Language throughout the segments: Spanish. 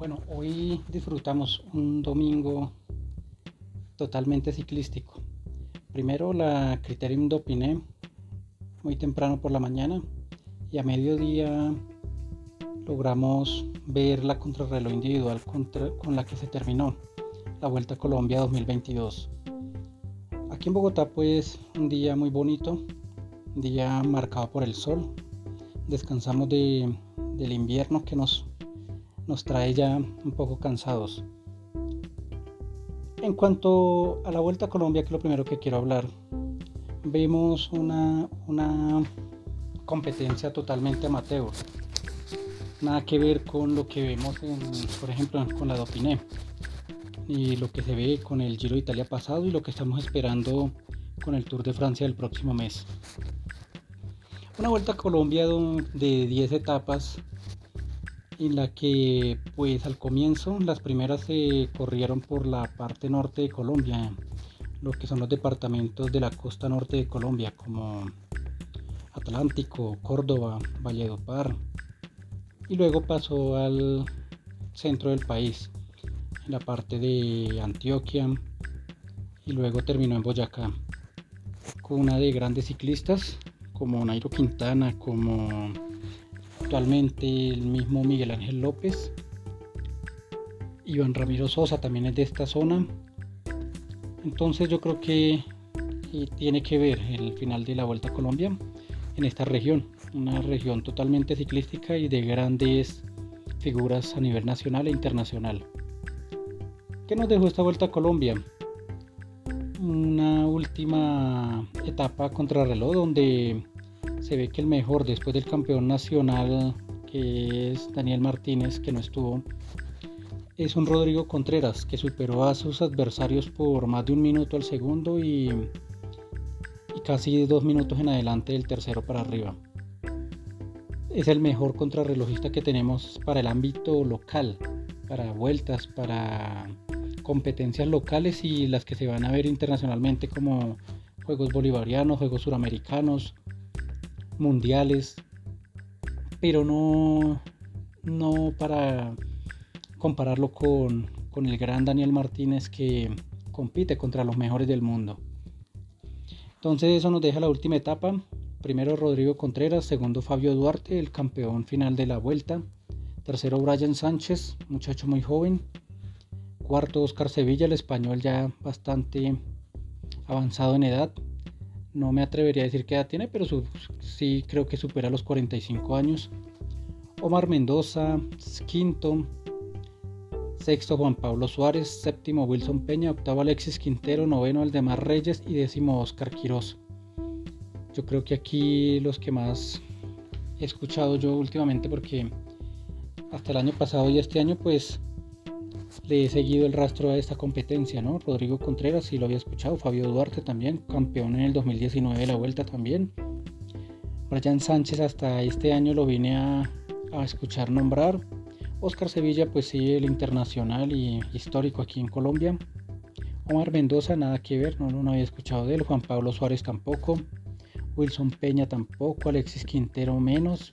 Bueno, hoy disfrutamos un domingo totalmente ciclístico. Primero la Criterium Dopiné, muy temprano por la mañana, y a mediodía logramos ver la contrarreloj individual con la que se terminó la Vuelta a Colombia 2022. Aquí en Bogotá pues un día muy bonito, un día marcado por el sol. Descansamos de, del invierno que nos nos trae ya un poco cansados. En cuanto a la Vuelta a Colombia, que es lo primero que quiero hablar, vemos una, una competencia totalmente amateur. Nada que ver con lo que vemos, por ejemplo, con la Dauphiné y lo que se ve con el Giro de Italia pasado y lo que estamos esperando con el Tour de Francia del próximo mes. Una vuelta a Colombia de 10 etapas en la que pues al comienzo las primeras se corrieron por la parte norte de Colombia, lo que son los departamentos de la costa norte de Colombia como Atlántico, Córdoba, Valledupar y luego pasó al centro del país, en la parte de Antioquia y luego terminó en Boyacá con una de grandes ciclistas como Nairo Quintana, como actualmente el mismo Miguel Ángel López. Iván Ramiro Sosa también es de esta zona. Entonces yo creo que tiene que ver el final de la Vuelta a Colombia en esta región, una región totalmente ciclística y de grandes figuras a nivel nacional e internacional. ¿Qué nos dejó esta Vuelta a Colombia? Una última etapa contra reloj donde se ve que el mejor después del campeón nacional, que es Daniel Martínez, que no estuvo, es un Rodrigo Contreras, que superó a sus adversarios por más de un minuto al segundo y, casi dos minutos en adelante del tercero para arriba. Es el mejor contrarrelojista que tenemos para el ámbito local, para vueltas, para competencias locales y las que se van a ver internacionalmente como Juegos Bolivarianos, Juegos Suramericanos, mundiales, pero no, no para compararlo con, con el gran Daniel Martínez que compite contra los mejores del mundo. Entonces eso nos deja la última etapa. Primero Rodrigo Contreras, segundo Fabio Duarte, el campeón final de la vuelta. Tercero Brian Sánchez, muchacho muy joven. Cuarto Oscar Sevilla, el español ya bastante avanzado en edad no me atrevería a decir qué edad tiene, pero sí creo que supera los 45 años. Omar Mendoza, quinto. Sexto Juan Pablo Suárez, séptimo Wilson Peña, octavo Alexis Quintero, noveno Aldemar Reyes y décimo Oscar Quiroz. Yo creo que aquí los que más he escuchado yo últimamente porque hasta el año pasado y este año pues le he seguido el rastro a esta competencia, ¿no? Rodrigo Contreras, sí lo había escuchado, Fabio Duarte también, campeón en el 2019 de la vuelta también. Brian Sánchez hasta este año lo vine a, escuchar nombrar. Oscar Sevilla, pues sí, el internacional y histórico aquí en Colombia. Omar Mendoza, nada que ver, no, no había escuchado de él. Juan Pablo Suárez tampoco. Wilson Peña tampoco. Alexis Quintero menos.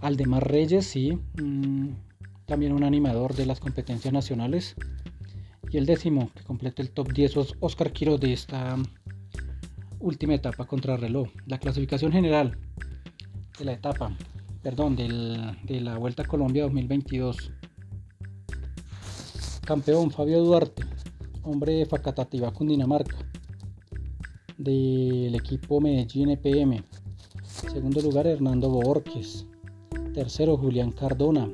Aldemar Reyes, sí. Mm, también un animador de las competencias nacionales. Y el décimo, que completa el top 10, es Oscar Quiroz de esta última etapa contra reloj. La clasificación general de la etapa, perdón, de la Vuelta a Colombia 2022. Campeón Fabio Duarte, hombre de Facatativa, Cundinamarca, del equipo Medellín EPM. Segundo lugar, Hernando Borges. Tercero, Julián Cardona,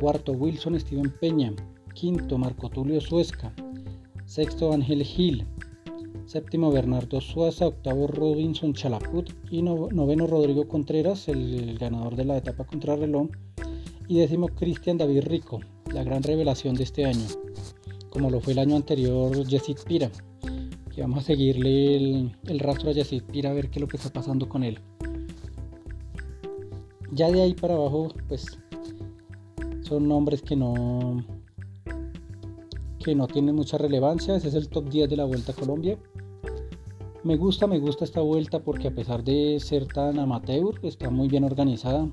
Cuarto, Wilson Steven Peña. Quinto, Marco Tulio Suesca. Sexto, Ángel Gil. Séptimo, Bernardo Suaza. Octavo, Robinson Chalaput. Y noveno, Rodrigo Contreras, el ganador de la etapa contra reloj. Y décimo, Cristian David Rico, la gran revelación de este año. Como lo fue el año anterior, Jessit Pira. Que vamos a seguirle el, rastro a Jessit Pira a ver qué es lo que está pasando con él. Ya de ahí para abajo, pues son nombres que no que no tienen mucha relevancia. Ese es el top 10 de la Vuelta a Colombia. Me gusta, me gusta esta vuelta porque a pesar de ser tan amateur, está muy bien organizada.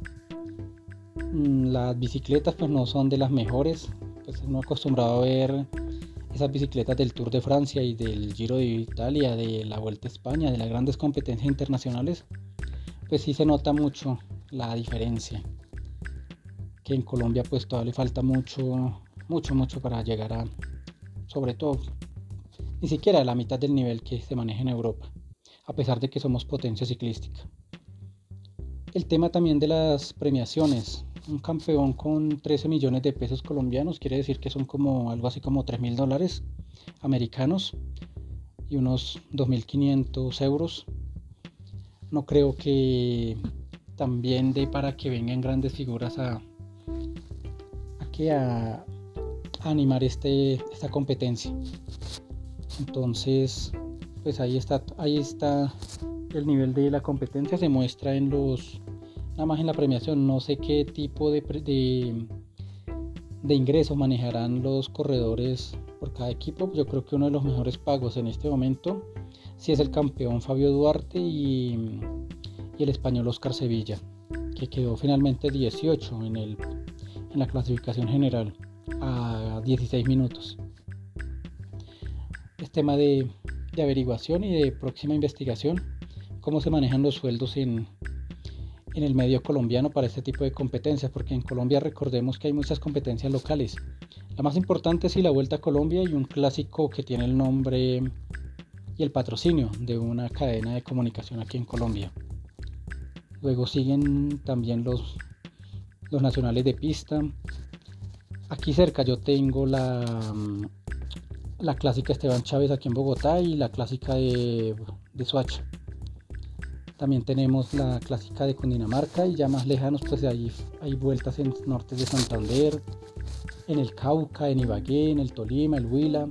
Mm, las bicicletas pues no son de las mejores, pues uno acostumbrado a ver esas bicicletas del Tour de Francia y del Giro de Italia, de la Vuelta a España, de las grandes competencias internacionales, pues sí se nota mucho la diferencia. Que en Colombia pues todavía le falta mucho, mucho, mucho para llegar a, sobre todo, ni siquiera a la mitad del nivel que se maneja en Europa, a pesar de que somos potencia ciclística. El tema también de las premiaciones. Un campeón con 13 millones de pesos colombianos quiere decir que son como algo así como 3 mil dólares americanos y unos 2.500 euros. No creo que también dé para que vengan grandes figuras a, a, animar este, esta competencia. Entonces, pues ahí está, ahí está el nivel de la competencia. Se muestra en los nada más en la premiación. No sé qué tipo de, de, de ingreso manejarán los corredores por cada equipo. Yo creo que uno de los mejores pagos en este momento si es el campeón Fabio Duarte y, y el español Oscar Sevilla que quedó finalmente 18 en, el, en la clasificación general a 16 minutos es tema de, averiguación y de próxima investigación cómo se manejan los sueldos en, en el medio colombiano para este tipo de competencias, porque en Colombia recordemos que hay muchas competencias locales. La más importante es la Vuelta a Colombia y un clásico que tiene el nombre y el patrocinio de una cadena de comunicación aquí en Colombia. Luego siguen también los, los nacionales de pista. Aquí cerca yo tengo la, la clásica Esteban Chávez aquí en Bogotá y la clásica de, de. También tenemos la clásica de Cundinamarca y ya más lejanos pues hay, hay vueltas en norte de Santander, en el Cauca, en Ibagué, en el Tolima, el Huila,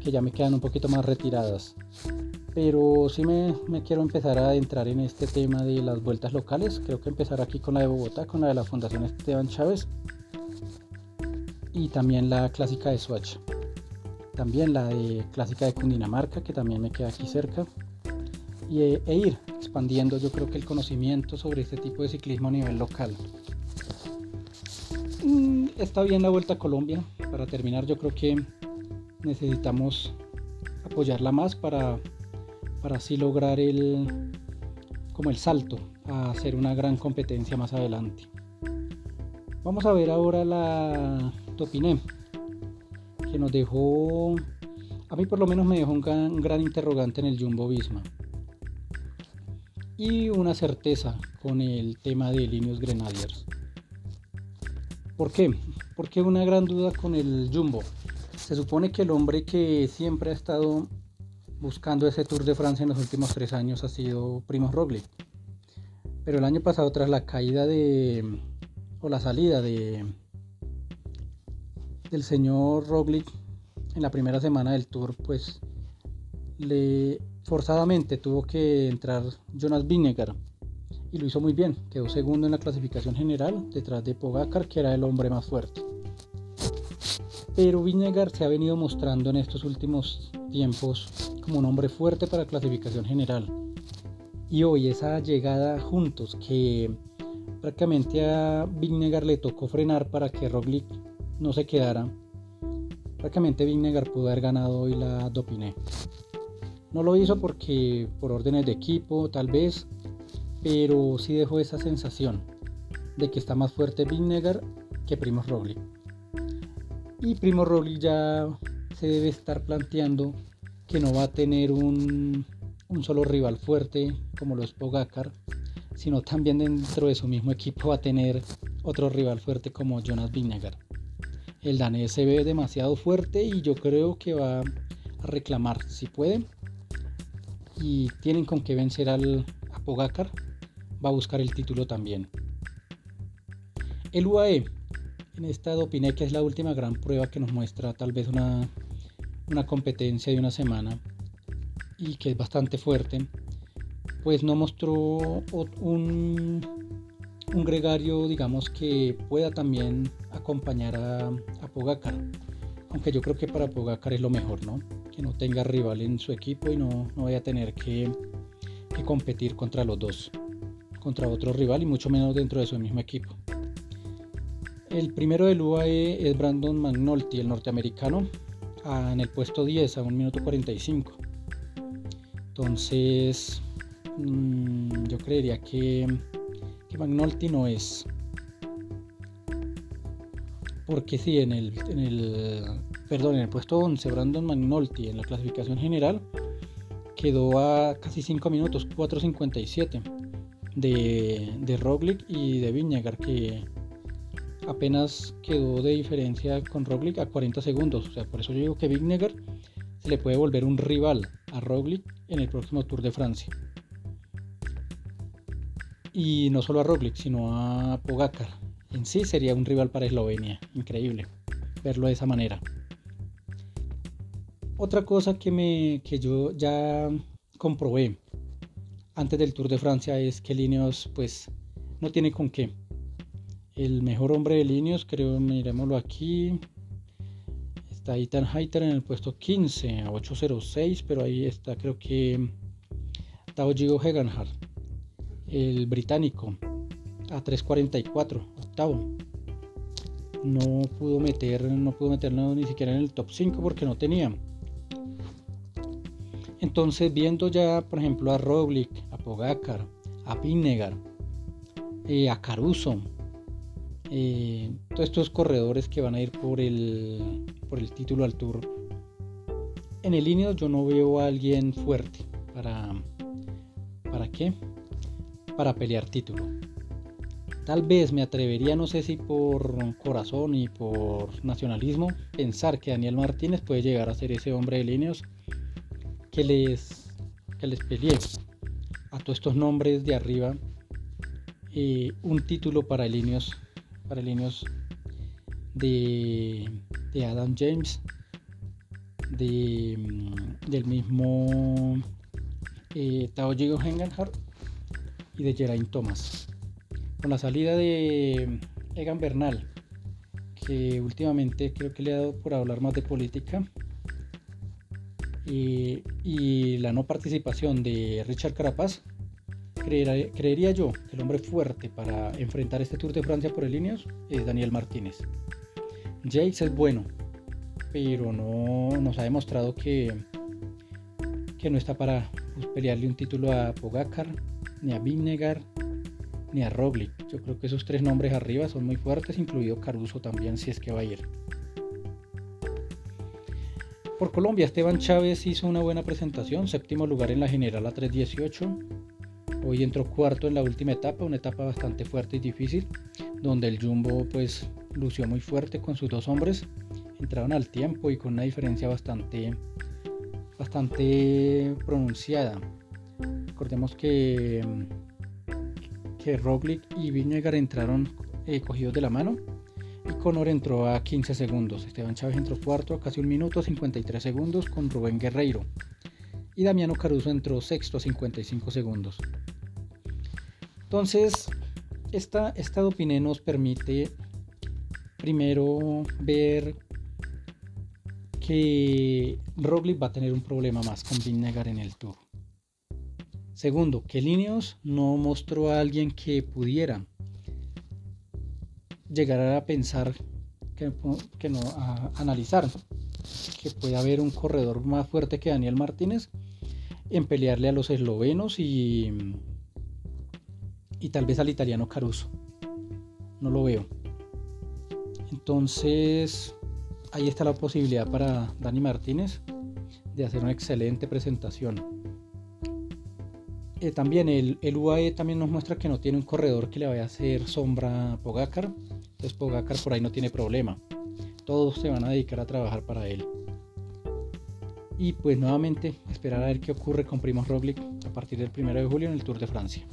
que ya me quedan un poquito más retiradas. Pero sí me, quiero empezar a entrar en este tema de las vueltas locales. Creo que empezar aquí con la de Bogotá, con la de la Fundación Esteban Chávez. Y también la clásica de Swatch. También la de clásica de Cundinamarca, que también me queda aquí cerca. Y, e, e ir expandiendo yo creo que el conocimiento sobre este tipo de ciclismo a nivel local. Mm, está bien la Vuelta a Colombia. Para terminar yo creo que necesitamos apoyarla más para, para así lograr el, como el salto a hacer una gran competencia más adelante. Vamos a ver ahora la Topiné, que nos dejó, a mí por lo menos me dejó un gran, un gran interrogante en el Jumbo Visma y una certeza con el tema de Linus Grenadiers. ¿Por qué? Porque una gran duda con el Jumbo. Se supone que el hombre que siempre ha estado buscando ese Tour de Francia en los últimos tres años ha sido Primo Roglic. Pero el año pasado, tras la caída de. o la salida de. del señor Roglic en la primera semana del Tour, pues le forzadamente tuvo que entrar Jonas Vinegar y lo hizo muy bien, quedó segundo en la clasificación general detrás de Pogacar que era el hombre más fuerte. Pero Vinegar se ha venido mostrando en estos últimos tiempos como un hombre fuerte para la clasificación general. Y hoy esa llegada juntos que prácticamente a Vinegar le tocó frenar para que Roglic no se quedara. Prácticamente Vinegar pudo haber ganado hoy la Dopiné. No lo hizo porque por órdenes de equipo, tal vez, pero sí dejó esa sensación de que está más fuerte Vinegar que Primo Roglic. Y Primo Roglic ya se debe estar planteando que no va a tener un, un solo rival fuerte como lo es Pogacar, sino también dentro de su mismo equipo va a tener otro rival fuerte como Jonas Vinegar. El danés se ve demasiado fuerte y yo creo que va a reclamar, si puede, y tienen con que vencer al a va a buscar el título también. El UAE, en esta Dopiné, que es la última gran prueba que nos muestra tal vez una, una competencia de una semana y que es bastante fuerte, pues no mostró un, un gregario, digamos, que pueda también acompañar a, a Pogacar. Aunque yo creo que para Pogacar es lo mejor, ¿no? que no tenga rival en su equipo y no, no vaya a tener que, competir contra los dos, contra otro rival y mucho menos dentro de su mismo equipo. El primero del UAE es Brandon McNulty, el norteamericano, en el puesto 10 a 1 minuto 45. Entonces, mm, yo creería que, que McNulty no es. Porque si en el, en el, perdón, en el puesto 11, Brandon McNulty en la clasificación general quedó a casi 5 minutos, 4.57 de, de Roglic y de Viñagar, que apenas quedó de diferencia con Roglic a 40 segundos. O sea, por eso yo digo que Viñagar se le puede volver un rival a Roglic en el próximo Tour de Francia. Y no solo a Roglic, sino a Pogacar. En sí sería un rival para Eslovenia. Increíble verlo de esa manera. Otra cosa que, me, que yo ya comprobé antes del Tour de Francia es que Lineos pues no tiene con qué. El mejor hombre de Lineos, creo, miremoslo aquí. Está Ethan Hayter en el puesto 15 a 8.06, pero ahí está creo que Tao Gigo Heganhard, el británico, a 3.44, octavo. No pudo meter, no pudo meterlo ni siquiera en el top 5 porque no tenía. Entonces, viendo ya, por ejemplo, a Roglic, a Pogacar, a Vinegar, eh, a Caruso, eh, todos estos corredores que van a ir por el, por el título al Tour. En el línea yo no veo a alguien fuerte para ¿para qué? Para pelear título. Tal vez me atrevería, no sé si por corazón y por nacionalismo, pensar que Daniel Martínez puede llegar a ser ese hombre de líneas que les, que les peleé a todos estos nombres de arriba eh, un título para líneas para líneas de, de Adam James de, mm, del mismo eh, Tao y de Geraint Thomas. Con la salida de Egan Bernal que últimamente creo que le ha dado por hablar más de política y, la no participación de Richard Carapaz, creería yo que el hombre fuerte para enfrentar este Tour de Francia por el Ineos es Daniel Martínez. Jace es bueno, pero no nos ha demostrado que, que no está para pelearle un título a Pogacar, ni a Vinegar, ni a Roglic. Yo creo que esos tres nombres arriba son muy fuertes, incluido Caruso también, si es que va a ir. Por Colombia, Esteban Chávez hizo una buena presentación, séptimo lugar en la general a 3.18. Hoy entró cuarto en la última etapa, una etapa bastante fuerte y difícil, donde el Jumbo pues lució muy fuerte con sus dos hombres. Entraron al tiempo y con una diferencia bastante, bastante pronunciada. Recordemos que, que Roglic y Viñegar entraron eh, cogidos de la mano y Conor entró a 15 segundos. Esteban Chávez entró cuarto a casi un minuto 53 segundos con Rubén Guerreiro. Y Damiano Caruso entró sexto a 55 segundos. Entonces, esta, esta Dopiné nos permite primero ver que Roglic va a tener un problema más con Vinegar en el Tour. Segundo, que Lineos no mostró a alguien que pudiera llegar a pensar, que, no, a analizar que puede haber un corredor más fuerte que Daniel Martínez en pelearle a los eslovenos y, y tal vez al italiano Caruso. No lo veo. Entonces, ahí está la posibilidad para Dani Martínez de hacer una excelente presentación. Eh, también el, UAE también nos muestra que no tiene un corredor que le vaya a hacer sombra a Pogacar. Entonces Pogacar por ahí no tiene problema. Todos se van a dedicar a trabajar para él. Y pues nuevamente esperar a ver qué ocurre con Primo Roglic a partir del 1 de julio en el Tour de Francia.